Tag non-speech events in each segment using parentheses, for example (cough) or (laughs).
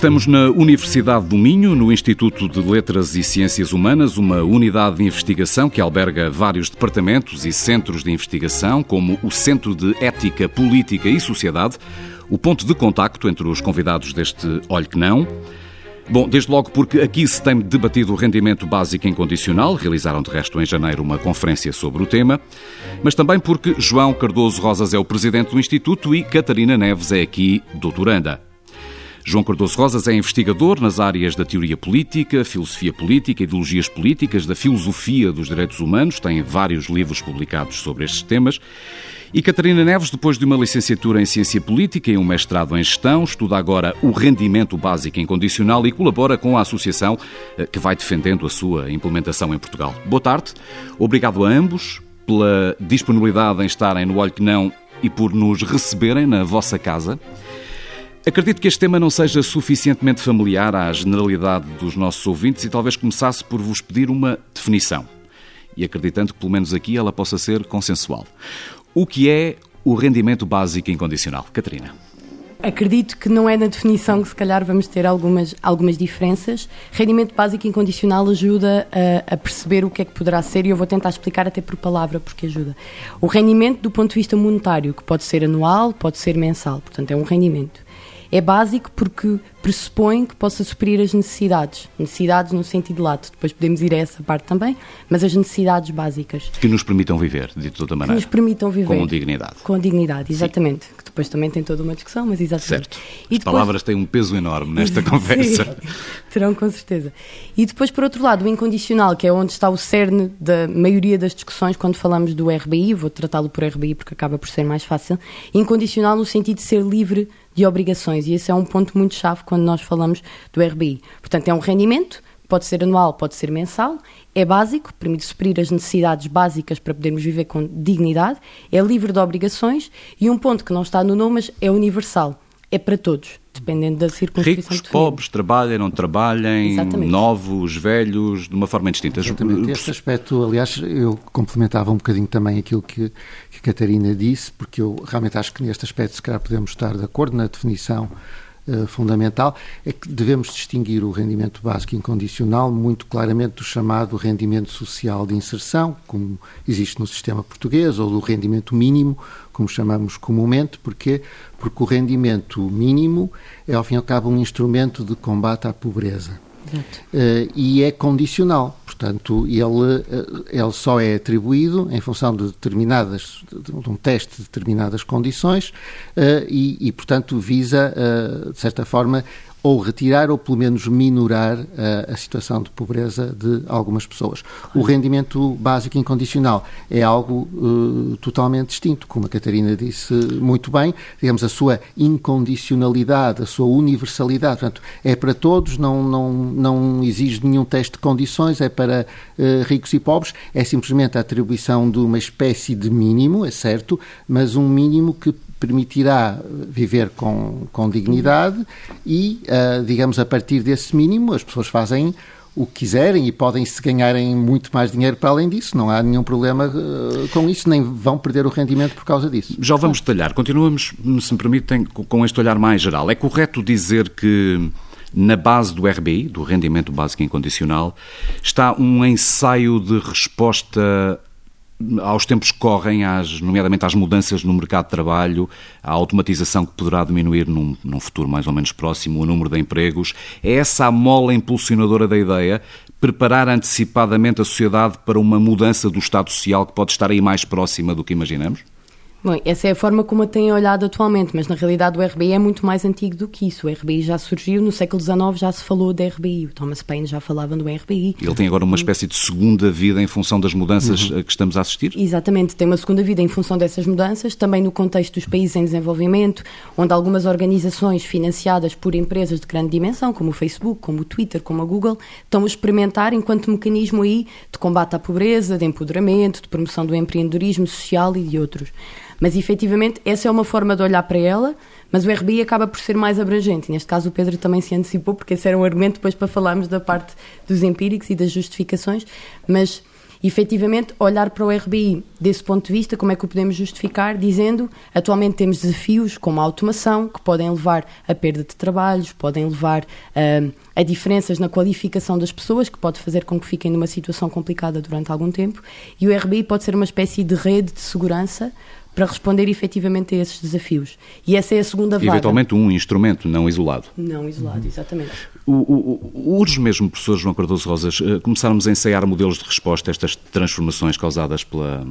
Estamos na Universidade do Minho, no Instituto de Letras e Ciências Humanas, uma unidade de investigação que alberga vários departamentos e centros de investigação, como o Centro de Ética, Política e Sociedade, o ponto de contacto entre os convidados deste Olhe que Não. Bom, desde logo porque aqui se tem debatido o rendimento básico incondicional, realizaram de resto em janeiro uma conferência sobre o tema, mas também porque João Cardoso Rosas é o presidente do Instituto e Catarina Neves é aqui doutoranda. João Cardoso Rosas é investigador nas áreas da teoria política, filosofia política, ideologias políticas, da filosofia dos direitos humanos, tem vários livros publicados sobre estes temas. E Catarina Neves, depois de uma licenciatura em Ciência Política e um mestrado em Gestão, estuda agora o rendimento básico incondicional e colabora com a associação eh, que vai defendendo a sua implementação em Portugal. Boa tarde, obrigado a ambos pela disponibilidade em estarem no Olho que Não e por nos receberem na vossa casa. Acredito que este tema não seja suficientemente familiar à generalidade dos nossos ouvintes e talvez começasse por vos pedir uma definição. E acreditando que, pelo menos aqui, ela possa ser consensual. O que é o rendimento básico incondicional? Catarina. Acredito que não é na definição que se calhar vamos ter algumas, algumas diferenças. Rendimento básico incondicional ajuda a, a, perceber o que é que poderá ser e eu vou tentar explicar até por palavra porque ajuda. O rendimento do ponto de vista monetário, que pode ser anual, pode ser mensal, portanto é um rendimento. É básico porque pressupõe que possa suprir as necessidades. Necessidades no sentido lato. Depois podemos ir a essa parte também, mas as necessidades básicas. Que nos permitam viver, de toda maneira. Que nos permitam viver. Com dignidade. Com dignidade, exatamente. Sim. Que depois também tem toda uma discussão, mas exatamente. Certo. E As depois... palavras têm um peso enorme nesta (laughs) conversa. Sim, (laughs) terão com certeza. E depois, por outro lado, o incondicional, que é onde está o cerne da maioria das discussões quando falamos do RBI, vou tratá-lo por RBI porque acaba por ser mais fácil, incondicional no sentido de ser livre de obrigações. E esse é um ponto muito chave quando nós falamos do RBI. Portanto, é um rendimento, pode ser anual, pode ser mensal, é básico, permite suprir as necessidades básicas para podermos viver com dignidade, é livre de obrigações e um ponto que não está no nome, mas é universal, é para todos dependendo da circunstância. Ricos, pobres, trabalhem, não trabalhem, Exatamente. novos, velhos, de uma forma distinta. Exatamente. Este aspecto, aliás, eu complementava um bocadinho também aquilo que, que a Catarina disse, porque eu realmente acho que neste aspecto, se calhar, podemos estar de acordo na definição uh, fundamental, é que devemos distinguir o rendimento básico incondicional muito claramente do chamado rendimento social de inserção, como existe no sistema português, ou do rendimento mínimo, como chamamos comumente, porque porque o rendimento mínimo é, ao fim e ao cabo, um instrumento de combate à pobreza. Uh, e é condicional, portanto, ele, uh, ele só é atribuído em função de determinadas, de um teste de determinadas condições uh, e, e, portanto, visa, de certa forma, ou retirar ou pelo menos minorar a, a situação de pobreza de algumas pessoas. O rendimento básico incondicional é algo uh, totalmente distinto, como a Catarina disse muito bem, digamos, a sua incondicionalidade, a sua universalidade, portanto, é para todos, não, não, não exige nenhum teste de condições, é para uh, ricos e pobres, é simplesmente a atribuição de uma espécie de mínimo, é certo, mas um mínimo que permitirá viver com, com dignidade e, uh, digamos, a partir desse mínimo, as pessoas fazem o que quiserem e podem se ganharem muito mais dinheiro para além disso. Não há nenhum problema uh, com isso, nem vão perder o rendimento por causa disso. Já vamos detalhar. Continuamos, se me permitem, com este olhar mais geral. É correto dizer que na base do RBI, do Rendimento Básico Incondicional, está um ensaio de resposta aos tempos que correm, às, nomeadamente às mudanças no mercado de trabalho, à automatização que poderá diminuir num, num, futuro mais ou menos próximo o número de empregos, é essa a mola impulsionadora da ideia? Preparar antecipadamente a sociedade para uma mudança do Estado Social que pode estar aí mais próxima do que imaginamos? Bom, essa é a forma como a têm olhado atualmente, mas na realidade o RBI é muito mais antigo do que isso. O RBI já surgiu no século XIX, já se falou de RBI. O Thomas Paine já falava do RBI. Ele tem agora uma espécie de segunda vida em função das mudanças uhum. que estamos a assistir? Exatamente, tem uma segunda vida em função dessas mudanças, também no contexto dos países em desenvolvimento, onde algumas organizações financiadas por empresas de grande dimensão, como o Facebook, como o Twitter, como a Google, estão a experimentar enquanto mecanismo aí de combate à pobreza, de empoderamento, de promoção do empreendedorismo social e de outros. Mas efetivamente essa é uma forma de olhar para ela, mas o RBI acaba por ser mais abrangente. Neste caso o Pedro também se antecipou, porque esse era um argumento depois para falarmos da parte dos empíricos e das justificações, mas efetivamente olhar para o RBI desse ponto de vista, como é que o podemos justificar, dizendo atualmente temos desafios como a automação, que podem levar a perda de trabalhos, podem levar uh, a diferenças na qualificação das pessoas, que pode fazer com que fiquem numa situação complicada durante algum tempo, e o RBI pode ser uma espécie de rede de segurança para responder efetivamente a esses desafios. E essa é a segunda vaga. Eventualmente um instrumento não isolado. Não isolado, exatamente. O, o, urge mesmo, professor João Cardoso Rosas, eh, começarmos a ensaiar modelos de resposta a estas transformações causadas pela,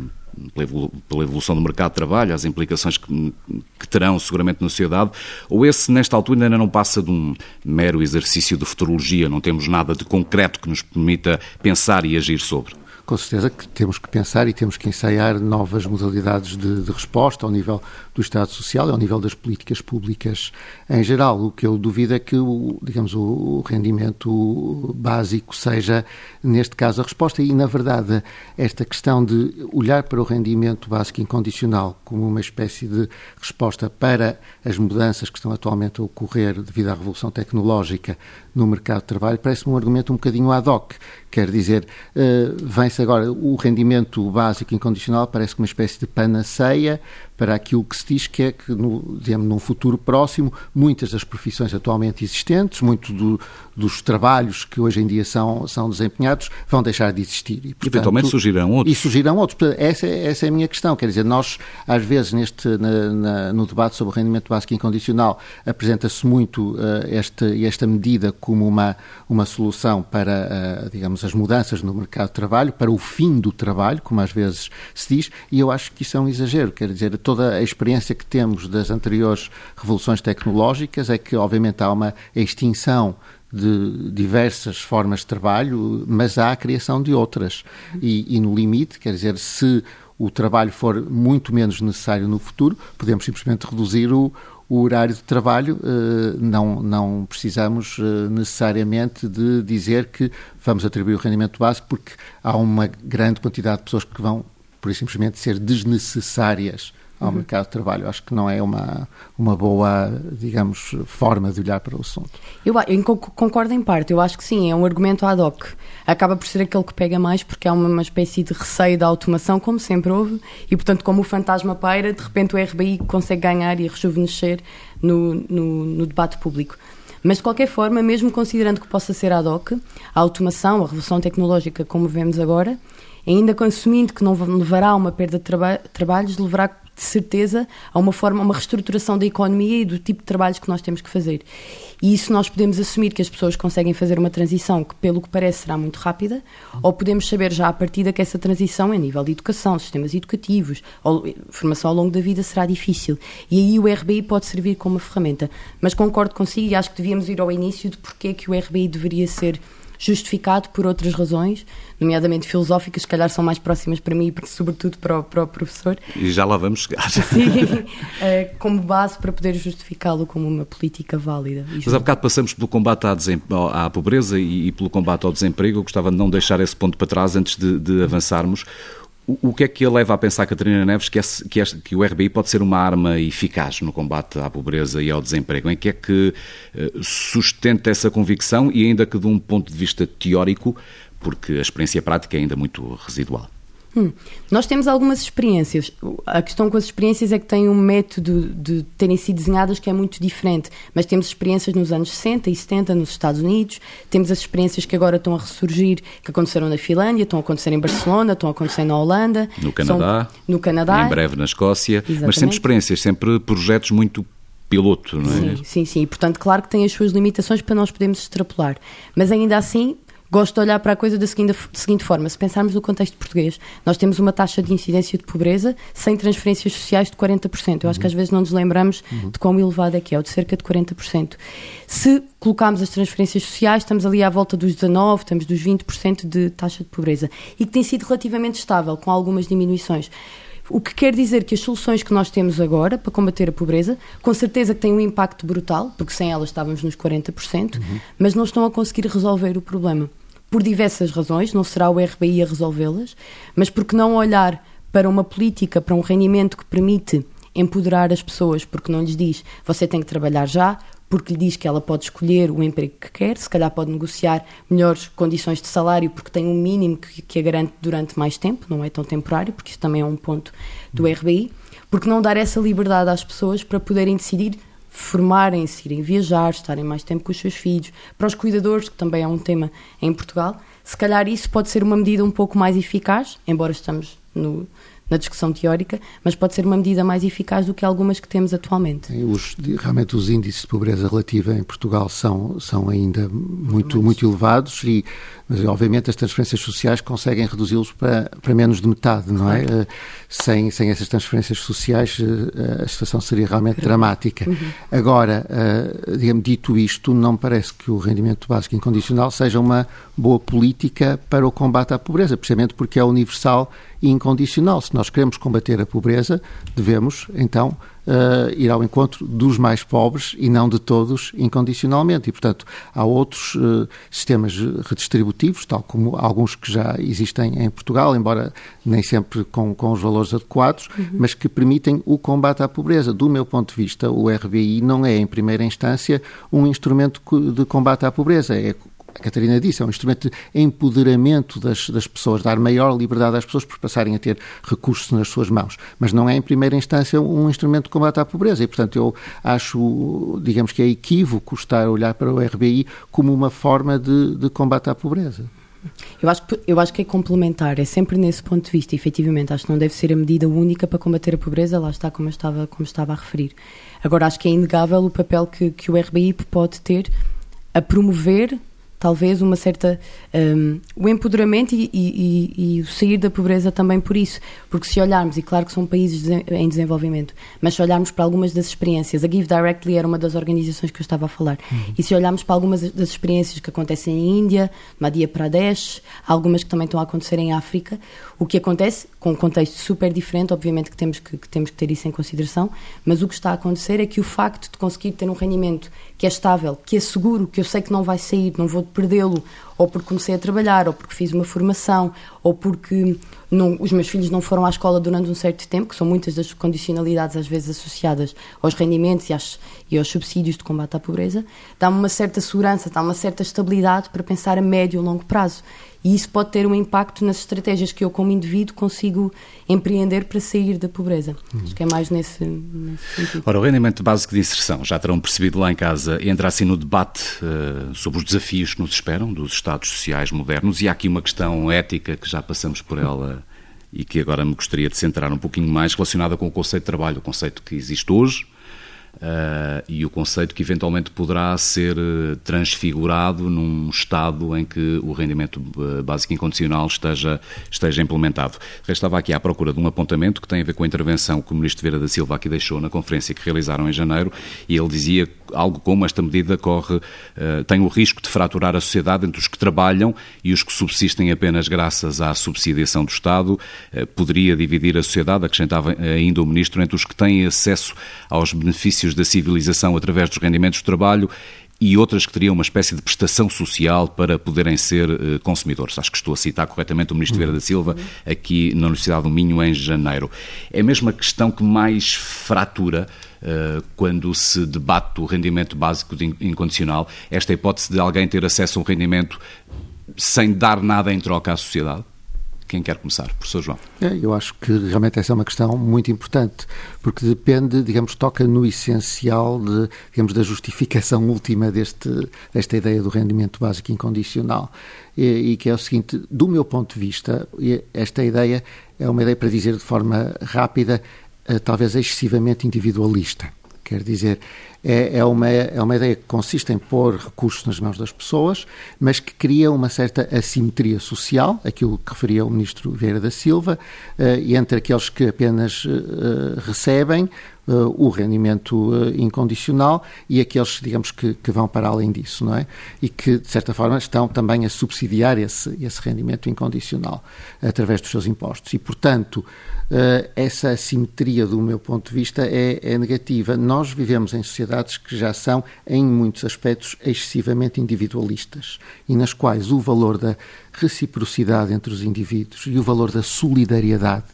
pela evolução do mercado de trabalho, as implicações que, que, terão seguramente na sociedade, ou esse, nesta altura, ainda não passa de um mero exercício de futurologia, não temos nada de concreto que nos permita pensar e agir sobre? Com certeza que temos que pensar e temos que ensaiar novas modalidades de, de, resposta ao nível do Estado Social e ao nível das políticas públicas em geral. O que eu duvido é que, o, digamos, o rendimento básico seja, neste caso, a resposta. E, na verdade, esta questão de olhar para o rendimento básico incondicional como uma espécie de resposta para as mudanças que estão atualmente a ocorrer devido à revolução tecnológica no mercado de trabalho parece-me um argumento um bocadinho ad hoc. Quer dizer, uh, vem-se agora o rendimento básico incondicional parece uma espécie de panaceia para aquilo que se diz que é que, no, digamos, num futuro próximo, muitas das profissões atualmente existentes, muitos do, dos trabalhos que hoje em dia são, são desempenhados, vão deixar de existir. E, portanto, eventualmente surgirão outros. E surgirão outros. Essa, essa é a minha questão. Quer dizer, nós, às vezes, neste, na, na, no debate sobre o rendimento básico incondicional, apresenta-se muito uh, esta, esta medida como uma, uma solução para, uh, digamos, as mudanças no mercado de trabalho, para o fim do trabalho, como às vezes se diz, e eu acho que isso é um exagero. Quer dizer, toda a experiência que temos das anteriores revoluções tecnológicas é que, obviamente, há uma extinção de diversas formas de trabalho, mas há a criação de outras. E, e, no limite, quer dizer, se o trabalho for muito menos necessário no futuro, podemos simplesmente reduzir o, o horário de trabalho. Eh, não, não precisamos eh, necessariamente de dizer que vamos atribuir o rendimento básico, porque há uma grande quantidade de pessoas que vão, por simplesmente, ser desnecessárias ao uhum. mercado de trabalho. Acho que não é uma, uma boa, digamos, forma de olhar para o assunto. Eu, eu, concordo em parte, eu acho que sim, é um argumento ad hoc. Acaba por ser aquele que pega mais porque há uma, uma espécie de receio da automação, como sempre houve, e portanto, como o fantasma paira, de repente o RBI consegue ganhar e rejuvenescer no, no, no debate público. Mas, de qualquer forma, mesmo considerando que possa ser ad hoc, a automação, a revolução tecnológica, como vemos agora, ainda consumindo que não levará a uma perda de traba trabalhos, levará de certeza a uma forma, uma reestruturação da economia e do tipo de trabalhos que nós temos que fazer. E isso nós podemos assumir que as pessoas conseguem fazer uma transição que, pelo que parece, será muito rápida, ou podemos saber já à partida que essa transição, a nível de educação, sistemas educativos, formação ao longo da vida, será difícil. E aí o RBI pode servir como uma ferramenta. Mas concordo consigo e acho que devíamos ir ao início de porque é que o RBI deveria ser justificado por outras razões, nomeadamente filosóficas, se calhar são mais próximas para mim, porque sobretudo para o, para o professor. E já lá vamos chegar. Sim, é, (laughs) como base para poder justificá-lo como uma política válida. Mas há bocado passamos pelo combate à, à pobreza e, e, pelo combate ao desemprego. Eu gostava de não deixar esse ponto para trás antes de, de avançarmos. O, que é que a leva a pensar, Catarina Neves, que, é, que, é, que, o RBI pode ser uma arma eficaz no combate à pobreza e ao desemprego? Em que é que uh, sustenta essa convicção e ainda que de um ponto de vista teórico, porque a experiência prática é ainda muito residual? Hum. Nós temos algumas experiências. A questão com as experiências é que tem um método de terem sido desenhadas que é muito diferente. Mas temos experiências nos anos 60 e 70 nos Estados Unidos, temos as experiências que agora estão a ressurgir, que aconteceram na Finlândia, estão a acontecer em Barcelona, estão a acontecer na Holanda. No Canadá. São, no Canadá. Em breve na Escócia. Exatamente. Mas sempre experiências, sempre projetos muito piloto, não é? Sim, sim, sim. Portanto, claro que tem as suas limitações para nós podermos extrapolar. Mas ainda assim, Gosto de olhar para a coisa da seguinte, da seguinte forma: se pensarmos no contexto português, nós temos uma taxa de incidência de pobreza sem transferências sociais de 40%. Eu acho que às vezes não nos lembramos uhum. de quão elevado é que é, ou de cerca de 40%. Se colocarmos as transferências sociais, estamos ali à volta dos 19%, estamos dos 20% de taxa de pobreza. E que tem sido relativamente estável, com algumas diminuições. O que quer dizer que as soluções que nós temos agora para combater a pobreza, com certeza que têm um impacto brutal, porque sem elas estávamos nos 40%, uhum. mas não estão a conseguir resolver o problema por diversas razões, não será o RBI a resolvê-las, mas porque não olhar para uma política, para um rendimento que permite empoderar as pessoas, porque não lhes diz você tem que trabalhar já, porque lhe diz que ela pode escolher o emprego que quer, se calhar pode negociar melhores condições de salário porque tem um mínimo que, que a garante durante mais tempo, não é tão temporário, porque isso também é um ponto do RBI, porque não dar essa liberdade às pessoas para poderem decidir formarem-se, irem viajar, estarem mais tempo com os seus filhos, para os cuidadores, que também é um tema em Portugal, se calhar isso pode ser uma medida um pouco mais eficaz, embora estamos no, na discussão teórica, mas pode ser uma medida mais eficaz do que algumas que temos atualmente. Os, realmente os índices de pobreza relativa em Portugal são, são ainda muito, muito elevados e mas obviamente as transferências sociais conseguem reduzi-los para, para menos de metade, não é? Eh, sem, sem essas transferências sociais eh, a situação seria realmente dramática. Uhum. Agora, eh, digamos, dito isto, não parece que o rendimento básico incondicional seja uma boa política para o combate à pobreza, precisamente porque é universal e incondicional. Se nós queremos combater a pobreza, devemos, então, uh, ir ao encontro dos mais pobres e não de todos incondicionalmente. E, portanto, há outros uh, sistemas redistributivos, tal como alguns que já existem em Portugal, embora nem sempre com, com os valores adequados, uhum. mas que permitem o combate à pobreza. Do meu ponto de vista, o RBI não é, em primeira instância, um instrumento de combate à pobreza. É a Catarina disse, é um instrumento de empoderamento das, das pessoas, dar maior liberdade às pessoas por passarem a ter recursos nas suas mãos. Mas não é, em primeira instância, um instrumento de combate à pobreza. E, portanto, eu acho, digamos que é equívoco estar a olhar para o RBI como uma forma de, de combate à pobreza. Eu acho, que, eu acho que é complementar, é sempre nesse ponto de vista, efetivamente. Acho que não deve ser a medida única para combater a pobreza, lá está como eu estava, como estava a referir. Agora, acho que é inegável o papel que, que o RBI pode ter a promover talvez uma certa um, o empoderamento e, e, e, o sair da pobreza também por isso porque se olharmos e claro que são países em desenvolvimento mas se olharmos para algumas das experiências a Give Directly era uma das organizações que eu estava a falar uhum. e se olharmos para algumas das experiências que acontecem em Índia Madhya Pradesh algumas que também estão a acontecer em África o que acontece com um contexto super diferente obviamente que temos que, que temos que ter isso em consideração mas o que está a acontecer é que o facto de conseguir ter um rendimento que é estável que é seguro que eu sei que não vai sair não vou perdê-lo, ou porque comecei a trabalhar, ou porque fiz uma formação, ou porque não, os meus filhos não foram à escola durante um certo tempo, que são muitas das condicionalidades às vezes associadas aos rendimentos e, às, e aos subsídios de combate à pobreza, dá-me uma certa segurança, dá-me uma certa estabilidade para pensar a médio e longo prazo. E isso pode ter um impacto nas estratégias que eu, como indivíduo, consigo empreender para sair da pobreza. Uhum. Acho que é mais nesse, nesse, sentido. Ora, o rendimento básico de inserção, já terão percebido lá em casa, entra assim no debate uh, sobre os desafios que nos esperam dos Estados sociais modernos. E há aqui uma questão ética que já passamos por ela e que agora me gostaria de centrar um pouquinho mais relacionada com o conceito de trabalho, o conceito que existe hoje Uh, e o conceito que eventualmente poderá ser eh, transfigurado num estado em que o rendimento eh, básico incondicional esteja, esteja implementado. Estava aqui à procura de um apontamento que tem a ver com a intervenção que o Ministro Vieira da Silva aqui deixou na conferência que realizaram em janeiro e ele dizia algo como esta medida corre, uh, tem o risco de fraturar a sociedade entre os que trabalham e os que subsistem apenas graças à subsidiação do Estado, uh, poderia dividir a sociedade, acrescentava ainda o Ministro, entre os que têm acesso aos benefícios da civilização através dos rendimentos de trabalho e outras que teriam uma espécie de prestação social para poderem ser uh, consumidores. Acho que estou a citar corretamente o Ministro Vieira da Silva aqui na Universidade do Minho em janeiro. É mesmo a questão que mais fratura uh, quando se debate o rendimento básico incondicional, esta hipótese de alguém ter acesso a um rendimento sem dar nada em troca à sociedade? Quem quer começar? Professor João. É, eu acho que realmente essa é uma questão muito importante, porque depende, digamos, toca no essencial de, digamos, da justificação (laughs) última deste, desta ideia do rendimento básico incondicional. E, e que é o seguinte, do meu ponto de vista, esta ideia é uma ideia, para dizer de forma rápida, eh, talvez excessivamente individualista. Quer dizer, é, é, uma, é uma ideia que consiste em pôr recursos nas mãos das pessoas, mas que cria uma certa assimetria social, aquilo que referia o ministro Vieira da Silva, uh, entre aqueles que apenas uh, recebem uh, o rendimento incondicional e aqueles, digamos, que, que, vão para além disso, não é? E que, de certa forma, estão também a subsidiar esse, esse rendimento incondicional através dos seus impostos. E, portanto, essa assimetria, do meu ponto de vista, é, é negativa. Nós vivemos em sociedade sociedades que já são, em muitos aspectos, excessivamente individualistas e nas quais o valor da reciprocidade entre os indivíduos e o valor da solidariedade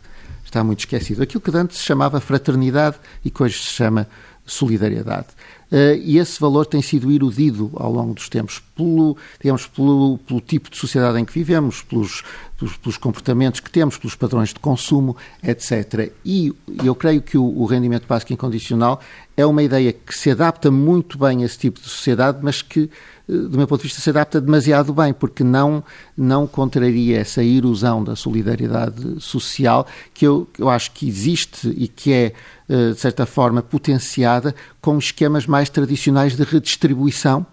está muito esquecido. Aquilo que antes se chamava fraternidade e que hoje se chama solidariedade. Uh, e esse valor tem sido erudido ao longo dos tempos pelo, digamos, pelo, pelo tipo de sociedade em que vivemos, pelos, pelos, pelos, comportamentos que temos, pelos padrões de consumo, etc. E eu creio que o, o, rendimento básico incondicional é uma ideia que se adapta muito bem a esse tipo de sociedade, mas que do meu ponto de vista, se adapta demasiado bem, porque não, não contraria essa erosão da solidariedade social que eu, eu acho que existe e que é, eh, de certa forma, potenciada com esquemas mais tradicionais de redistribuição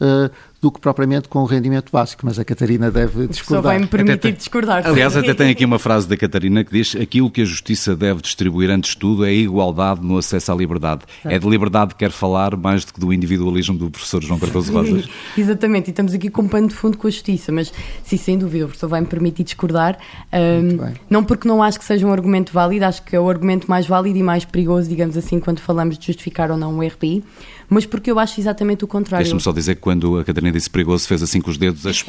uh, do que propriamente com o rendimento básico, mas a Catarina deve discordar. Só vai-me permitir discordar. Aliás, até tem aqui uma frase da Catarina que diz aquilo que a justiça deve distribuir antes de tudo é a igualdade no acesso à liberdade. É, é de liberdade que quer falar mais do que do individualismo do professor João Cardoso Rosas. Exatamente, e estamos aqui com um pano de fundo com a justiça, mas sim, sem dúvida, o professor vai-me permitir discordar, um, não porque não acho que seja um argumento válido, acho que é o argumento mais válido e mais perigoso, digamos assim, quando falamos de justificar ou não o RPI, mas porque eu acho exatamente o contrário. Deixa-me só dizer que quando a Catarina disse perigoso, fez assim com os dedos, as, uh,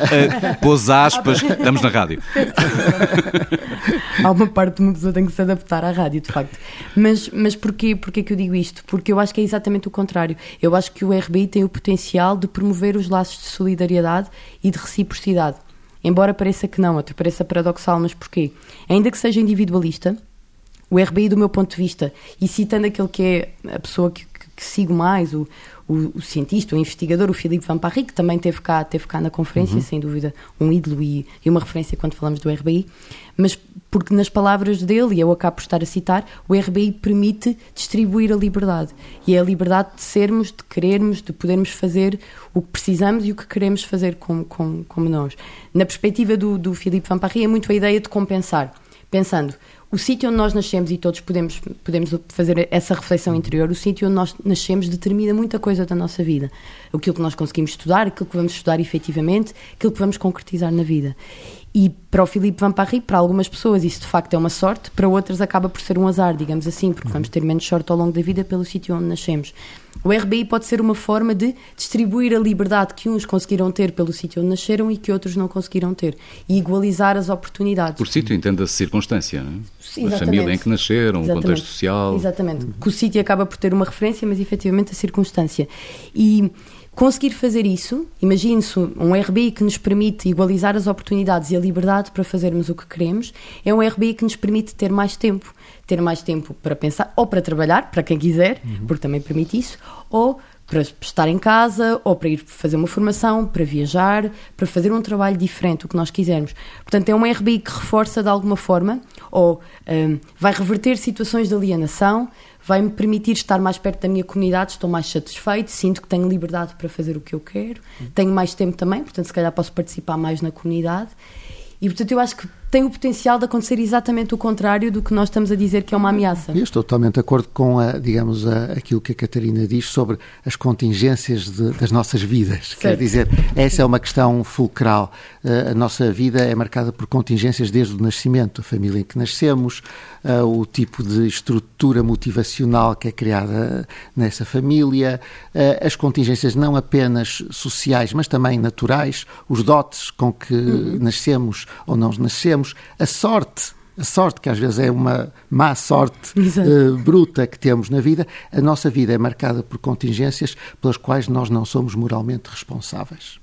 pôs aspas, (laughs) estamos na rádio. Há uma parte de uma pessoa que tem que se adaptar à rádio, de facto. Mas, mas porquê, porquê que eu digo isto? Porque eu acho que é exatamente o contrário. Eu acho que o RBI tem o potencial de promover os laços de solidariedade e de reciprocidade. Embora pareça que não, até pareça paradoxal, mas porquê? Ainda que seja individualista, o RBI, do meu ponto de vista, e citando aquele que é a pessoa que, que sigo mais, o, o, o, cientista, o investigador, o Filipe Van Parry, que também teve cá, teve cá na conferência, uhum. sem dúvida, um ídolo e, e, uma referência quando falamos do RBI, mas porque nas palavras dele, e eu acabo por estar a citar, o RBI permite distribuir a liberdade. E é a liberdade de sermos, de querermos, de podermos fazer o que precisamos e o que queremos fazer como, como, como nós. Na perspectiva do, do Filipe Van Parry, é muito a ideia de compensar. Pensando, o sítio onde nós nascemos, e todos podemos, podemos fazer essa reflexão interior, o sítio onde nós nascemos determina muita coisa da nossa vida. Aquilo que nós conseguimos estudar, aquilo que vamos estudar efetivamente, aquilo que vamos concretizar na vida. E para o Filipe Van Parry, para algumas pessoas isso de facto é uma sorte, para outras acaba por ser um azar, digamos assim, porque vamos ter menos sorte ao longo da vida pelo sítio onde nascemos. O RBI pode ser uma forma de distribuir a liberdade que uns conseguiram ter pelo sítio onde nasceram e que outros não conseguiram ter e igualizar as oportunidades. Por sítio entenda-se circunstância, não é? A família em que nasceram, exatamente. o contexto social. Exatamente. Que o sítio acaba por ter uma referência, mas efetivamente a circunstância. E Conseguir fazer isso, imagine-se um RBI que nos permite igualizar as oportunidades e a liberdade para fazermos o que queremos, é um RBI que nos permite ter mais tempo. Ter mais tempo para pensar, ou para trabalhar, para quem quiser, uhum. porque também permite isso, ou para estar em casa, ou para ir fazer uma formação, para viajar, para fazer um trabalho diferente, o que nós quisermos. Portanto, é um RBI que reforça de alguma forma, ou um, vai reverter situações de alienação, vai-me permitir estar mais perto da minha comunidade, estou mais satisfeito, sinto que tenho liberdade para fazer o que eu quero, tenho mais tempo também, portanto, se calhar posso participar mais na comunidade. E, portanto, eu acho que tem o potencial de acontecer exatamente o contrário do que nós estamos a dizer que é uma ameaça. Eu estou totalmente de acordo com, a, digamos, a, aquilo que a Catarina diz sobre as contingências de, das nossas vidas. Certo. Quer dizer, essa é uma questão fulcral. Uh, a nossa vida é marcada por contingências desde o nascimento, a família em que nascemos, uh, o tipo de estrutura motivacional que é criada nessa família, uh, as contingências não apenas sociais, mas também naturais, os dotes com que uhum. nascemos ou não nascemos temos a sorte a sorte, que às vezes é uma má sorte (laughs) uh, bruta que temos na vida, a nossa vida é marcada por contingências pelas quais nós não somos moralmente responsáveis.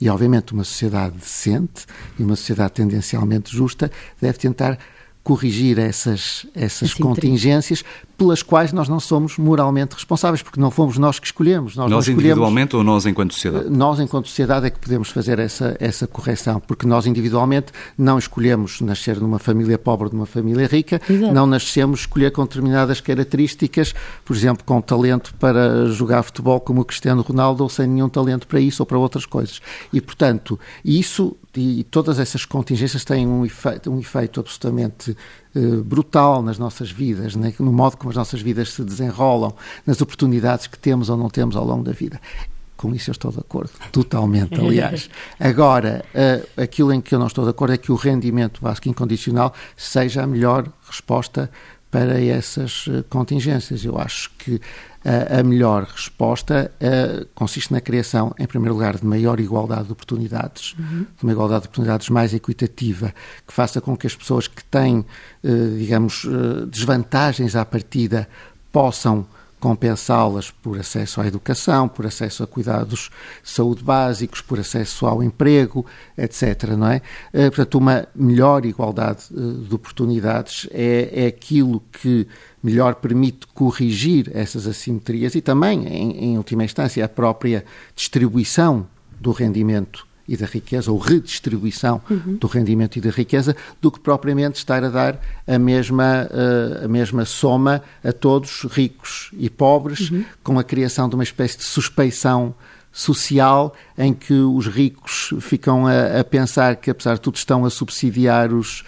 E, obviamente, uma sociedade decente e uma sociedade tendencialmente justa deve tentar corrigir essas, essas contingências pelas quais nós não somos moralmente responsáveis, porque não fomos nós que escolhemos. Nós, nós individualmente ou nós enquanto sociedade? Nós, enquanto sociedade, é que podemos fazer essa, essa correção, porque nós individualmente não escolhemos nascer numa família pobre ou numa família rica, Exato. não nascemos escolher com determinadas características, por exemplo, com talento para jogar futebol como o Cristiano Ronaldo ou sem nenhum talento para isso ou para outras coisas. E, portanto, isso e todas essas contingências têm um efeito, um efeito absolutamente uh, brutal nas nossas vidas, né? no modo como as nossas vidas se desenrolam, nas oportunidades que temos ou não temos ao longo da vida. Com isso eu estou de acordo, totalmente, aliás. (laughs) Agora, uh, aquilo em que eu não estou de acordo é que o rendimento básico incondicional seja a melhor resposta para essas uh, contingências. Eu acho que a melhor resposta consiste na criação, em primeiro lugar, de maior igualdade de oportunidades, uhum. de uma igualdade de oportunidades mais equitativa, que faça com que as pessoas que têm, eh, digamos, eh, desvantagens à partida possam compensá-las por acesso à educação, por acesso a cuidados de saúde básicos, por acesso ao emprego, etc. Não é? Eh, portanto, uma melhor igualdade eh, de oportunidades é, é aquilo que melhor permite corrigir essas assimetrias e também, em, em última instância, a própria distribuição do rendimento e da riqueza, ou redistribuição uhum. do rendimento e da riqueza, do que propriamente estar a dar a mesma, uh, a mesma soma a todos, ricos e pobres, uhum. com a criação de uma espécie de suspeição social em que os ricos ficam a, a pensar que, apesar de tudo, estão a subsidiar os,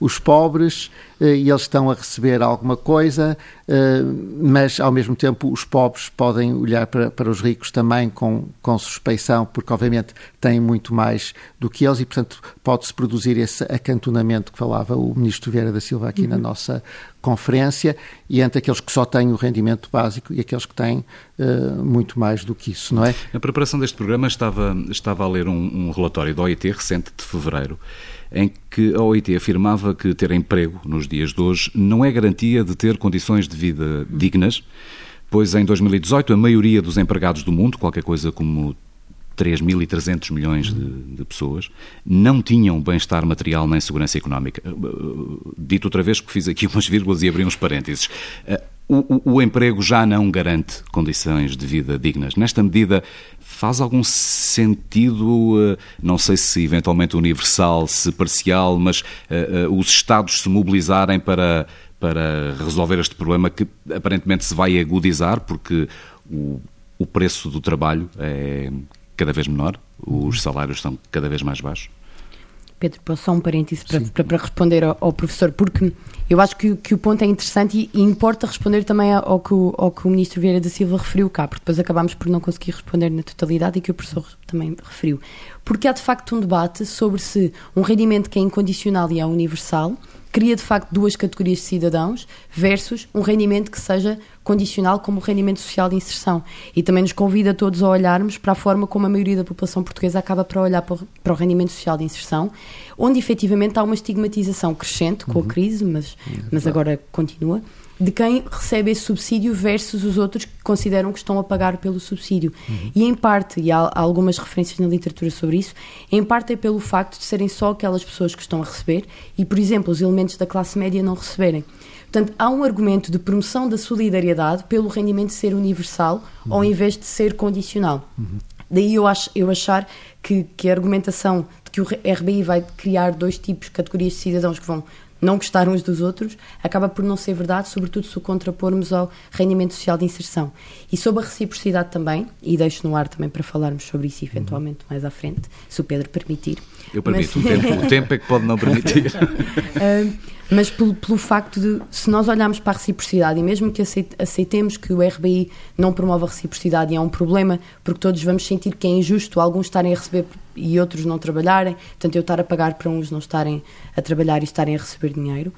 os pobres eh, e eles estão a receber alguma coisa, eh, mas ao mesmo tempo os pobres podem olhar para, para os ricos também com, com suspeição, porque obviamente têm muito mais do que eles e, portanto, pode-se produzir esse acantonamento que falava o ministro Vieira da Silva aqui uhum. na nossa conferência e entre aqueles que só têm o rendimento básico e aqueles que têm uh, muito mais do que isso, não é? Na preparação deste programa estava, estava a ler um, um relatório da OIT recente de fevereiro em que a OIT afirmava que ter emprego nos dias de hoje não é garantia de ter condições de vida dignas, pois em 2018 a maioria dos empregados do mundo, qualquer coisa como 3.300 milhões de, de, pessoas, não tinham bem-estar material nem segurança económica. Dito outra vez, porque fiz aqui (laughs) umas vírgulas e abri uns parênteses. O, o, emprego já não garante condições de vida dignas. Nesta medida, faz algum sentido, eh, não sei se eventualmente universal, se parcial, mas uh, uh, os Estados se mobilizarem para, para resolver este problema que aparentemente se vai agudizar, porque o, o preço do trabalho é cada vez menor, os salários estão cada vez mais baixos? Pedro, só um parênteses para, para, para, responder ao, ao, professor, porque eu acho que, que o ponto é interessante e, e, importa responder também ao que, o, ao que o ministro Vieira da Silva referiu cá, porque depois acabámos por não conseguir responder na totalidade e que o professor também referiu. Porque há de facto um debate sobre se um rendimento que é incondicional e é universal cria de facto duas categorias de cidadãos versus um rendimento que seja condicional como o rendimento social de inserção. E também nos convida a todos a olharmos para a forma como a maioria da população portuguesa acaba para olhar para o rendimento social de inserção, onde efetivamente há uma estigmatização crescente com a uhum. crise, mas, mas agora continua, de quem recebe esse subsídio versus os outros que consideram que estão a pagar pelo subsídio. Uhum. E em parte, e há, há, algumas referências na literatura sobre isso, em parte é pelo facto de serem só aquelas pessoas que estão a receber e, por exemplo, os elementos da classe média não receberem. Portanto, há um argumento de promoção da solidariedade pelo rendimento ser universal uhum. ao invés de ser condicional. Uhum. Daí eu, acho, eu achar que, que a argumentação de que o RBI vai criar dois tipos, categorias de cidadãos que vão não gostar uns dos outros, acaba por não ser verdade, sobretudo se o contrapormos ao rendimento social de inserção. E sobre a reciprocidade também, e deixo no ar também para falarmos sobre isso eventualmente mais à frente, se o Pedro permitir. Eu permito, Mas... o, tempo, o tempo é que pode não (laughs) permitir. uh, mas pelo, pelo facto de, se nós olharmos para a reciprocidade, e mesmo que aceitemos que o RBI não promove a reciprocidade e é um problema, porque todos vamos sentir que é injusto alguns estarem a receber e outros não trabalharem, portanto eu estar a pagar para uns não estarem a trabalhar e estarem a receber dinheiro,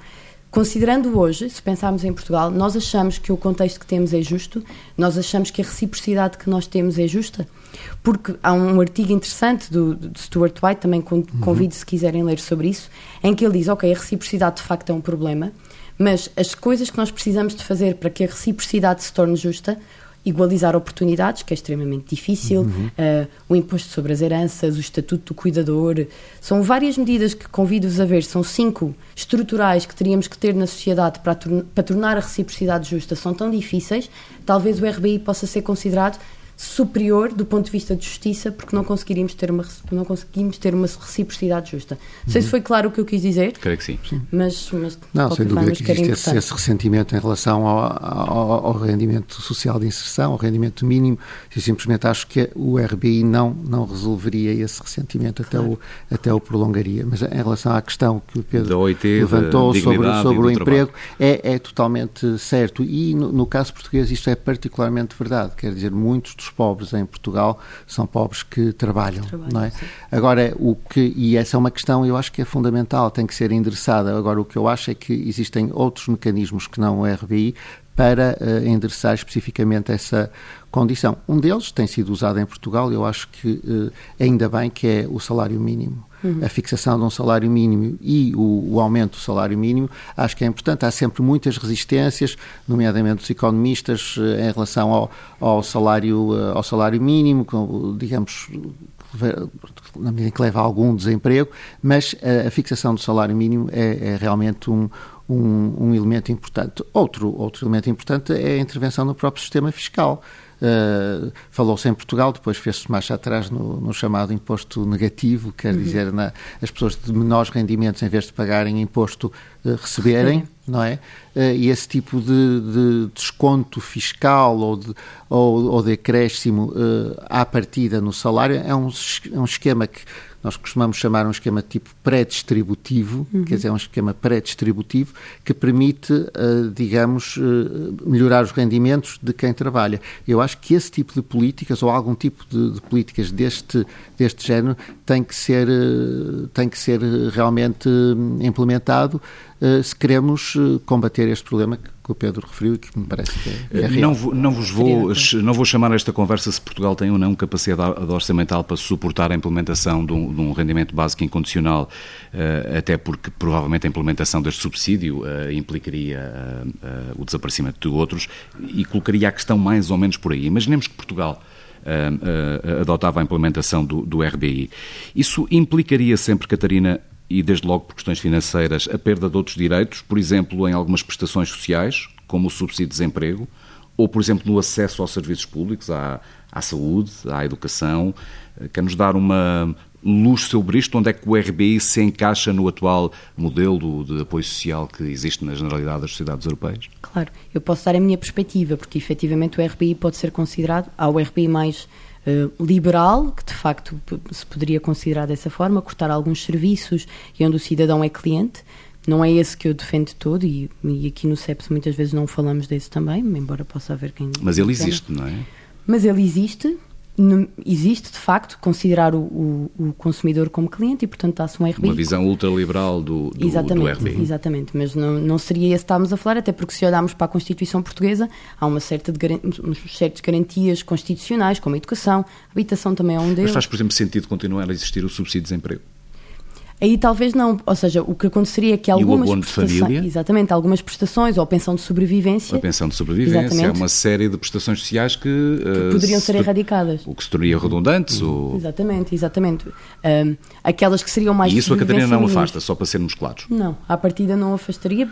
Considerando hoje, se pensarmos em Portugal, nós achamos que o contexto que temos é justo, nós achamos que a reciprocidade que nós temos é justa, porque há um artigo interessante do, do Stuart White, também uhum. convido se quiserem ler sobre isso, em que ele diz, ok, a reciprocidade de facto é um problema, mas as coisas que nós precisamos de fazer para que a reciprocidade se torne justa, igualizar oportunidades, que é extremamente difícil, uhum. uh, o imposto sobre as heranças, o estatuto do cuidador. São várias medidas que convido-vos a ver, são cinco estruturais que teríamos que ter na sociedade para, para tornar a reciprocidade justa. São tão difíceis, talvez o RBI possa ser considerado superior do ponto de vista de justiça, porque não conseguiríamos ter uma, não conseguimos ter uma reciprocidade justa. Não sei se foi claro o que eu quis dizer. Creio que sim. sim. Mas, mas não, sem dúvida que existe esse, esse, ressentimento em relação ao, ao, ao, rendimento social de inserção, ao rendimento mínimo. Eu simplesmente acho que o RBI não, não resolveria esse ressentimento, claro. até, o, até o prolongaria. Mas em relação à questão que o Pedro OIT, levantou sobre, sobre o emprego, é, é totalmente certo. E no, no caso português isto é particularmente verdade. Quer dizer, muitos dos pobres em Portugal são pobres que trabalham, Trabalho, não é? Sim. Agora, o que, e essa é uma questão, eu acho que é fundamental, tem que ser endereçada. Agora, o que eu acho é que existem outros mecanismos que não o RBI para uh, endereçar especificamente essa condição. Um deles tem sido usado em Portugal, eu acho que uh, ainda bem que é o salário mínimo. Uhum. a fixação de um salário mínimo e o, o, aumento do salário mínimo, acho que é importante. Há sempre muitas resistências, nomeadamente dos economistas, eh, em relação ao, ao, salário, eh, ao salário mínimo, digamos, na medida em que leva a algum desemprego, mas a, a fixação do salário mínimo é, é realmente um, um, um, elemento importante. Outro, outro elemento importante é a intervenção no próprio sistema fiscal. Uh, Falou-se em Portugal, depois fez-se marcha atrás no, no, chamado imposto negativo, quer uhum. dizer, na, as pessoas de menores rendimentos, em vez de pagarem imposto, receberem, não é? Uh, e esse tipo de, de desconto fiscal ou de, ou, ou de acréscimo à partida no salário é um, é um esquema que nós costumamos chamar um esquema tipo pré-distributivo, uhum. quer dizer, é um esquema pré-distributivo que permite, digamos, melhorar os rendimentos de quem trabalha. Eu acho que esse tipo de políticas ou algum tipo de, de políticas deste, deste género tem que ser, tem que ser realmente implementado se queremos combater este problema que o Pedro referiu e que me parece que é, é real. Não, não, vos vou, não vou chamar esta conversa se Portugal tem ou não capacidade orçamental para suportar a implementação de um, de um rendimento básico incondicional, até porque provavelmente a implementação deste subsídio implicaria o desaparecimento de outros e colocaria a questão mais ou menos por aí. Imaginemos que Portugal adotava a implementação do, do RBI. Isso implicaria sempre, Catarina, e, desde logo por questões financeiras, a perda de outros direitos, por exemplo, em algumas prestações sociais, como o subsídio de desemprego, ou, por exemplo, no acesso aos serviços públicos, à, à saúde, à educação. Eh, quer nos dar uma luz sobre isto? Onde é que o RBI se encaixa no atual modelo de apoio social que existe na generalidade das sociedades europeias? Claro, eu posso dar a minha perspectiva, porque efetivamente o RBI pode ser considerado, há o RBI mais uh, liberal, que de facto se poderia considerar dessa forma, cortar alguns serviços e onde o cidadão é cliente. Não é esse que eu defendo todo, e, e aqui no CEPS muitas vezes não falamos desse também, embora possa haver quem. Mas ele existe, não é? Mas ele existe, existe de facto considerar o, o, o, consumidor como cliente e portanto dá-se um RBI. Uma visão ultraliberal do, do, exatamente, do RBI. Exatamente, mas não, não seria esse que estávamos a falar, até porque se olharmos para a Constituição Portuguesa há uma certa de, certas garantias constitucionais, como a educação, a habitação também é um deles. Mas faz, por exemplo, sentido continuar a existir o subsídio de desemprego? Aí talvez não, ou seja, o que aconteceria é que algumas e o prestações, família? exatamente, algumas prestações ou pensão de sobrevivência, a pensão de sobrevivência, é exatamente, é uma série de prestações sociais que, que uh, poderiam ser erradicadas, o que se tornaria redundantes, uhum. ou... exatamente, exatamente, um, aquelas que seriam mais e isso a Catarina não afasta, só para sermos claros. Não, à partida não afastaria,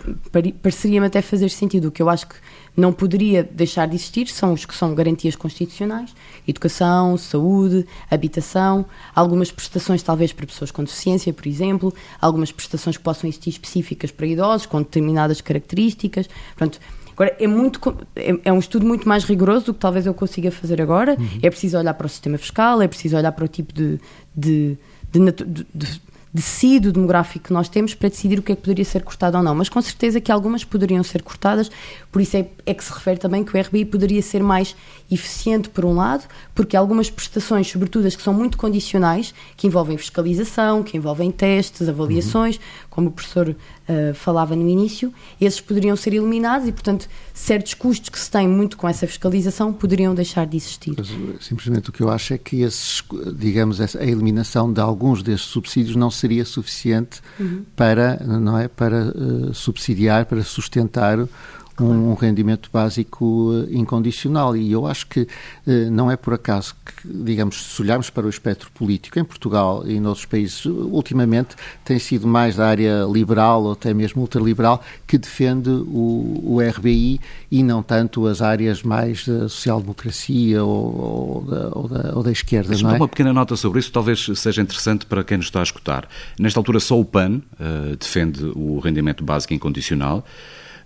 pareceria-me até fazer sentido. O que eu acho que não poderia deixar de existir são os que são garantias constitucionais, educação, saúde, habitação, algumas prestações talvez para pessoas com deficiência, por exemplo, algumas prestações que possam existir específicas para idosos com determinadas características. Pronto, Agora, é, muito, é, é, um estudo muito mais rigoroso do que talvez eu consiga fazer agora. Uhum. É preciso olhar para o sistema fiscal, é preciso olhar para o tipo de, de, de, de decide o demográfico que nós temos para decidir o que é que poderia ser cortado ou não. Mas com certeza que algumas poderiam ser cortadas, por isso é, é, que se refere também que o RBI poderia ser mais eficiente, por um lado, porque algumas prestações, sobretudo as que são muito condicionais, que envolvem fiscalização, que envolvem testes, avaliações, uhum. Como o professor uh, falava no início, esses poderiam ser eliminados e, portanto, certos custos que se têm muito com essa fiscalização poderiam deixar de existir. Mas, simplesmente o que eu acho é que esses, digamos, a eliminação de alguns destes subsídios não seria suficiente uhum. para, não é, para uh, subsidiar, para sustentar um, um rendimento básico uh, incondicional. E eu acho que uh, não é por acaso que, digamos, se olharmos para o espectro político, em Portugal e noutros países, ultimamente tem sido mais da área liberal ou até mesmo ultraliberal que defende o, o RBI e não tanto as áreas mais da social-democracia ou, ou, da, ou, da, ou da esquerda. Não é? Uma pequena nota sobre isso, talvez seja interessante para quem nos está a escutar. Nesta altura, só o PAN uh, defende o rendimento básico incondicional.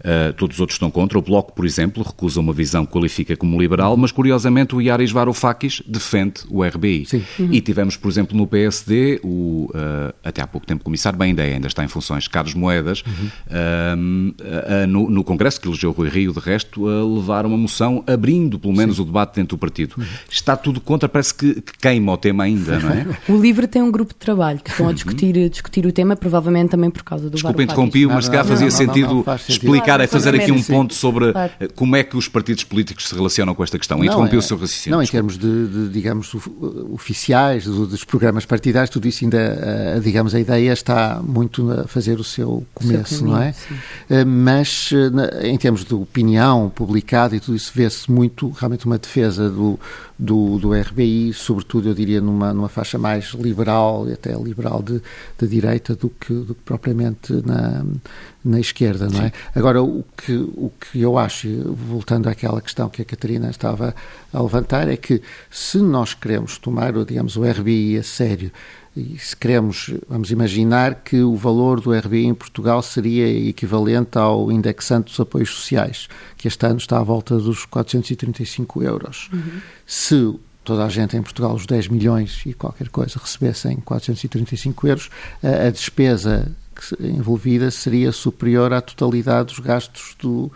Uh, todos os outros estão contra. O Bloco, por exemplo, recusa uma visão que qualifica como liberal, mas curiosamente o Yaris Varoufakis defende o RBI. Uhum. E tivemos, por exemplo, no PSD, o, uh, até há pouco tempo comissário, bem ainda, ainda está em funções, Carlos Moedas, uhum. uh, no, no, Congresso, que elegeu Rui Rio, de resto, a levar uma moção abrindo, pelo menos, Sim. o debate dentro do partido. Uhum. Está tudo contra, parece que, que, queima o tema ainda, não é? (laughs) o LIVRE tem um grupo de trabalho que estão a uhum. discutir, discutir o tema, provavelmente também por causa do Desculpa, interrompi-o, mas se calhar fazia não, não, sentido, não, sentido explicar explicar, é fazer aqui um ponto sobre claro. como é que os partidos políticos se relacionam com esta questão. Interrompeu é, o seu raciocínio. Não, em termos de, de, digamos, oficiais, dos programas partidários, tudo isso ainda, digamos, a ideia está muito a fazer o seu começo, seu não é? Sim. Eh, mas eh, em termos de opinião publicada e tudo isso, vê-se muito, realmente, uma defesa do, do, do RBI, sobretudo, eu diria, numa, numa faixa mais liberal, e até liberal de, de direita, do que, do que propriamente na, na esquerda, não é? Sim. Agora, o que, o que eu acho, voltando àquela questão que a Catarina estava a levantar, é que se nós queremos tomar, digamos, o RBI a sério, e se queremos, vamos imaginar que o valor do RBI em Portugal seria equivalente ao indexante dos apoios sociais, que este ano está à volta dos 435 euros. Uhum. Se toda a gente em Portugal, os 10 milhões e qualquer coisa, recebessem 435 euros, a, a despesa envolvida seria superior à totalidade dos gastos do,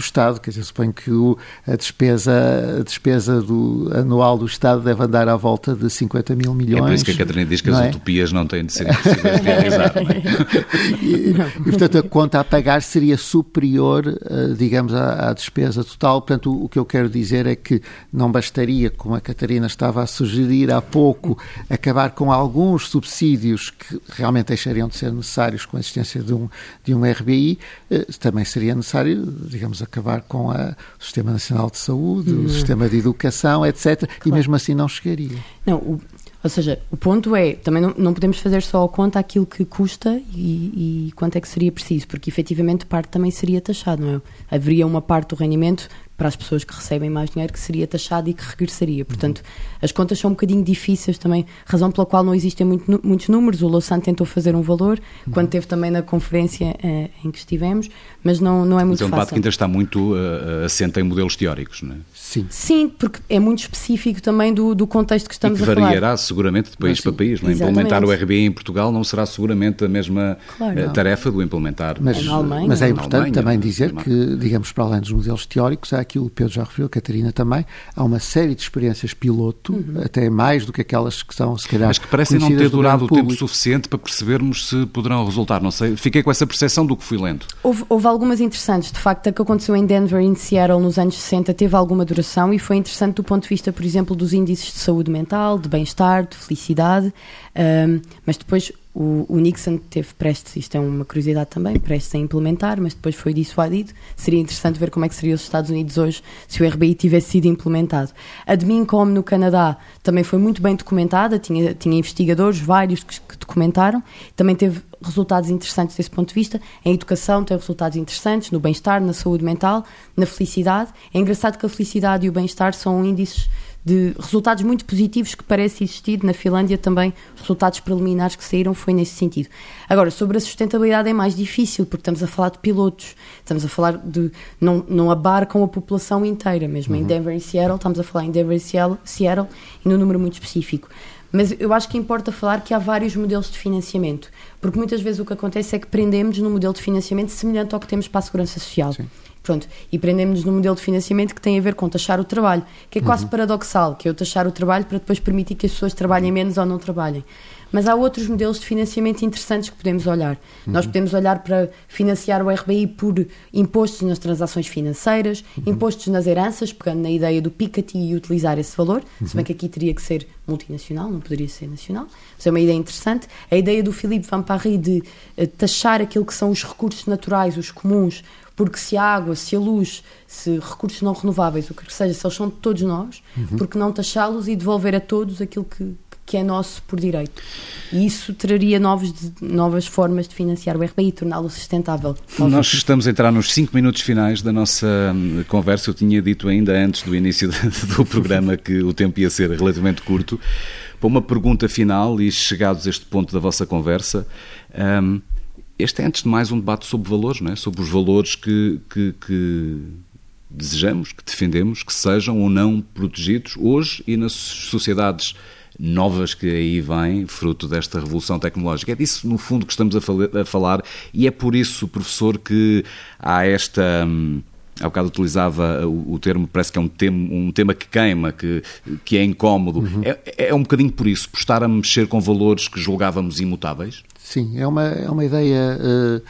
do Estado. Quer dizer, suponho que o, a despesa, a despesa do, anual do Estado deve andar à volta de 50 mil milhões. É por isso que a Catarina diz que as é? utopias não têm de ser impossíveis de realizar. É? (laughs) e, e, portanto, a conta a pagar seria superior, uh, digamos, à, à, despesa total. Portanto, o, o, que eu quero dizer é que não bastaria, como a Catarina estava a sugerir há pouco, acabar com alguns subsídios que realmente deixariam de ser necessários com a existência de um, de um RBI, uh, também seria necessário, digamos, acabar com o Sistema Nacional de Saúde, o Sistema de Educação, etc. Claro. E mesmo assim não chegaria. Não, o, ou seja, o ponto é, também não, não podemos fazer só a conta aquilo que custa e, e, quanto é que seria preciso, porque efetivamente parte também seria taxado, não é? Haveria uma parte do rendimento para as pessoas que recebem mais dinheiro que seria taxado e que regressaria. Portanto, uhum. as contas são um bocadinho difíceis também, razão pela qual não existem muito, muitos números. O Louçã tentou fazer um valor, uhum. quando teve também na conferência uh, em que estivemos, mas não, não é muito é um fácil. debate que ainda está muito uh, assente em modelos teóricos, não é? Sim. Sim, porque é muito específico também do, do contexto que estamos e que a falar. variará seguramente de país mas, para país. Não é? Implementar o RBI em Portugal não será seguramente a mesma claro, tarefa do implementar. Mas, mas é importante Alemanha, também dizer que, digamos, para além dos modelos teóricos, há aquilo que o Pedro já referiu, Catarina também, há uma série de experiências piloto, uhum. até mais do que aquelas que são, se calhar, Mas que parecem não ter durado o tempo suficiente para percebermos se poderão resultar, não sei. Fiquei com essa percepção do que fui lendo. Houve, houve algumas interessantes. De facto, a que aconteceu em Denver e em Seattle nos anos 60 teve alguma duração e foi interessante do ponto de vista, por exemplo, dos índices de saúde mental, de bem-estar, de felicidade, um, mas depois o, o, Nixon teve prestes, isto é uma curiosidade também, prestes a implementar, mas depois foi dissuadido. Seria interessante ver como é que seriam os Estados Unidos hoje se o RBI tivesse sido implementado. A de Mincom no Canadá também foi muito bem documentada, tinha, tinha investigadores, vários que, que documentaram, também teve resultados interessantes desse ponto de vista. Em educação teve resultados interessantes, no bem-estar, na saúde mental, na felicidade. É engraçado que a felicidade e o bem-estar são índices de resultados muito positivos que parece existir na Finlândia também, os resultados preliminares que saíram foi nesse sentido. Agora, sobre a sustentabilidade é mais difícil, porque estamos a falar de pilotos, estamos a falar de, não, não abarcam a população inteira, mesmo uhum. em Denver e Seattle, estamos a falar em Denver e Seattle, Seattle e num número muito específico. Mas eu acho que importa falar que há vários modelos de financiamento, porque muitas vezes o que acontece é que prendemos num modelo de financiamento semelhante ao que temos para a Segurança Social. Sim. Pronto, e prendemos-nos num modelo de financiamento que tem a ver com taxar o trabalho, que é quase uhum. paradoxal, que é eu taxar o trabalho para depois permitir que as pessoas trabalhem menos ou não trabalhem. Mas há outros modelos de financiamento interessantes que podemos olhar. Uhum. Nós podemos olhar para financiar o RBI por impostos nas transações financeiras, uhum. impostos nas heranças, pegando na ideia do PICATI e utilizar esse valor, se bem uhum. que aqui teria que ser multinacional, não poderia ser nacional. Mas é uma ideia interessante. A ideia do Philippe Van Paris de uh, taxar aquilo que são os recursos naturais, os comuns, porque se a água, se a luz, se recursos não renováveis, o que seja, se eles são de todos nós, uhum. porque não taxá-los e devolver a todos aquilo que, que é nosso por direito. E isso traria novos, novas formas de financiar o RBI e torná-lo sustentável. Nós estamos a entrar nos cinco minutos finais da nossa hum, conversa. Eu tinha dito ainda antes do início (laughs) do programa que o tempo ia ser relativamente curto. Para uma pergunta final, e chegados a este ponto da vossa conversa, um, este é, antes de mais, um debate sobre valores, não é? sobre os valores que, que, que desejamos, que defendemos, que sejam ou não protegidos hoje e nas sociedades novas que aí vêm, fruto desta revolução tecnológica. É disso, no fundo, que estamos a, falar, e é por isso, professor, que há esta. Hum, há bocado utilizava o, termo, parece que é um tema, um tema que queima, que, que é incómodo. Uhum. É, é um bocadinho por isso, por estar a mexer com valores que julgávamos imutáveis? Sim, é uma, é uma ideia uh,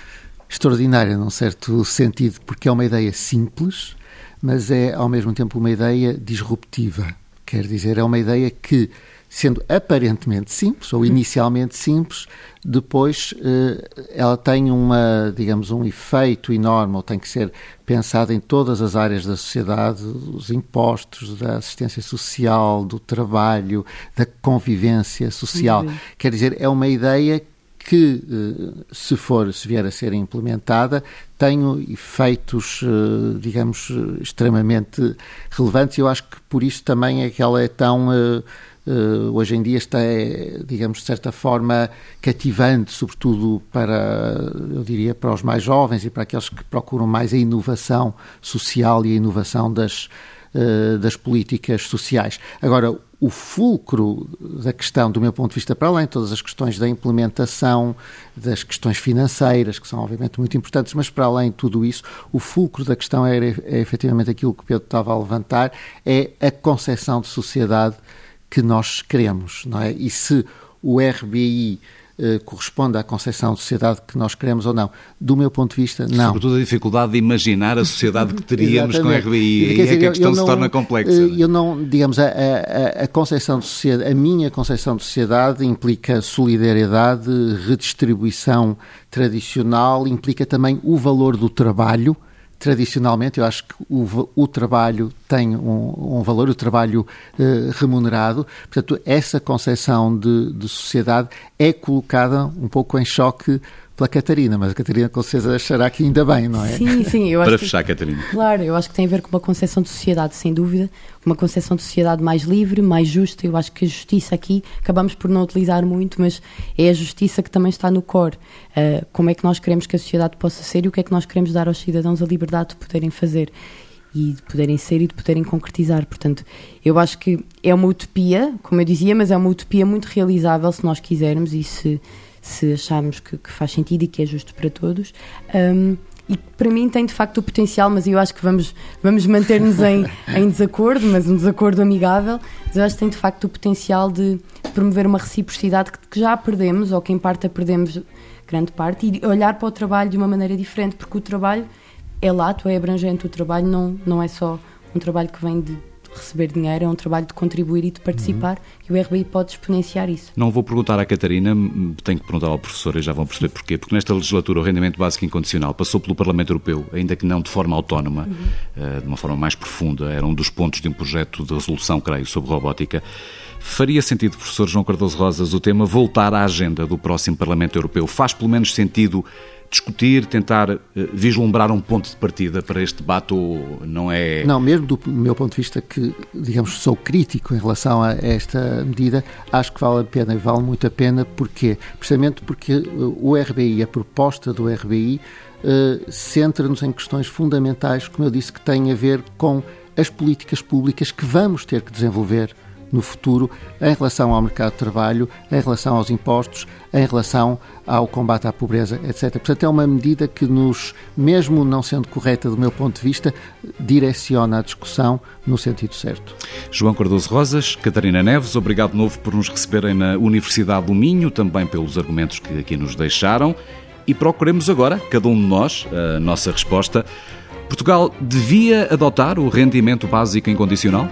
extraordinária num certo sentido, porque é uma ideia simples, mas é ao mesmo tempo uma ideia disruptiva. Quer dizer, é uma ideia que, sendo aparentemente simples, ou inicialmente simples, depois eh, ela tem uma, digamos, um efeito enorme, ou tem que ser pensada em todas as áreas da sociedade, os impostos, da assistência social, do trabalho, da convivência social. Uhum. Quer dizer, é uma ideia que, eh, se for, se vier a ser implementada, tem efeitos, eh, digamos, extremamente relevantes. Eu acho que por isso também é que ela é tão eh, hoje em dia está, digamos, de certa forma cativante, sobretudo para, eu diria, para os mais jovens e para aqueles que procuram mais a inovação social e a inovação das, das políticas sociais. Agora, o fulcro da questão, do meu ponto de vista, para além de todas as questões da implementação, das questões financeiras, que são obviamente muito importantes, mas para além de tudo isso, o fulcro da questão é, é efetivamente aquilo que Pedro estava a levantar, é a concepção de sociedade que nós queremos, não é? E se o RBI corresponde à concepção de sociedade que nós queremos ou não. Do meu ponto de vista, não. Sobretudo a dificuldade de imaginar a sociedade que (laughs) teríamos com a RBI. Quer dizer, é que a questão não, se torna complexa. Eh, eu não, digamos, a, a, a, concepção de sociedade, a minha concepção de sociedade implica solidariedade, redistribuição tradicional, implica também o valor do trabalho, tradicionalmente, eu acho que o, o trabalho tem um, um, valor, o trabalho eh, remunerado. Portanto, essa concepção de, de, sociedade é colocada um pouco em choque pela Catarina, mas a Catarina com certeza achará que ainda bem, não é? Sim, sim. Eu (laughs) Para acho fechar, que, Catarina. Claro, eu acho que tem a ver com uma concepção de sociedade, sem dúvida, uma concepção de sociedade mais livre, mais justa. Eu acho que a justiça aqui, acabamos por não utilizar muito, mas é a justiça que também está no core. Uh, como é que nós queremos que a sociedade possa ser e o que é que nós queremos dar aos cidadãos a liberdade de poderem fazer e de poderem ser e de poderem concretizar. Portanto, eu acho que é uma utopia, como eu dizia, mas é uma utopia muito realizável se nós quisermos e se se acharmos que, que, faz sentido e que é justo para todos. Um, e para mim tem de facto o potencial, mas eu acho que vamos, vamos manter-nos em, (laughs) em desacordo, mas um desacordo amigável. Mas eu acho que tem de facto o potencial de promover uma reciprocidade que, que já perdemos, ou que em parte a perdemos grande parte, e olhar para o trabalho de uma maneira diferente, porque o trabalho é lato, é abrangente. O trabalho não, não é só um trabalho que vem de receber dinheiro, é um trabalho de contribuir e de participar uhum. e o RBI pode exponenciar isso. Não vou perguntar à Catarina, tenho que perguntar ao professor e já vão perceber porquê. Porque nesta legislatura o rendimento básico incondicional passou pelo Parlamento Europeu, ainda que não de forma autónoma, uhum. de uma forma mais profunda. Era um dos pontos de um projeto de resolução, creio, sobre robótica. Faria sentido, professor João Cardoso Rosas, o tema voltar à agenda do próximo Parlamento Europeu? Faz pelo menos sentido discutir, tentar eh, vislumbrar um ponto de partida para este debate ou não é... Não, mesmo do meu ponto de vista que, digamos, sou crítico em relação a esta medida, acho que vale a pena e vale muito a pena, porque Precisamente porque eh, o RBI, a proposta do RBI, uh, centra-nos em questões fundamentais, como eu disse, que têm a ver com as políticas públicas que vamos ter que desenvolver no futuro em relação ao mercado de trabalho, em relação aos impostos, em relação ao combate à pobreza, etc. Portanto, é uma medida que nos, mesmo não sendo correta do meu ponto de vista, direciona a discussão no sentido certo. João Cardoso Rosas, Catarina Neves, obrigado de novo por nos receberem na Universidade do Minho, também pelos argumentos que aqui nos deixaram. E procuremos agora, cada um de nós, a nossa resposta. Portugal devia adotar o rendimento básico incondicional?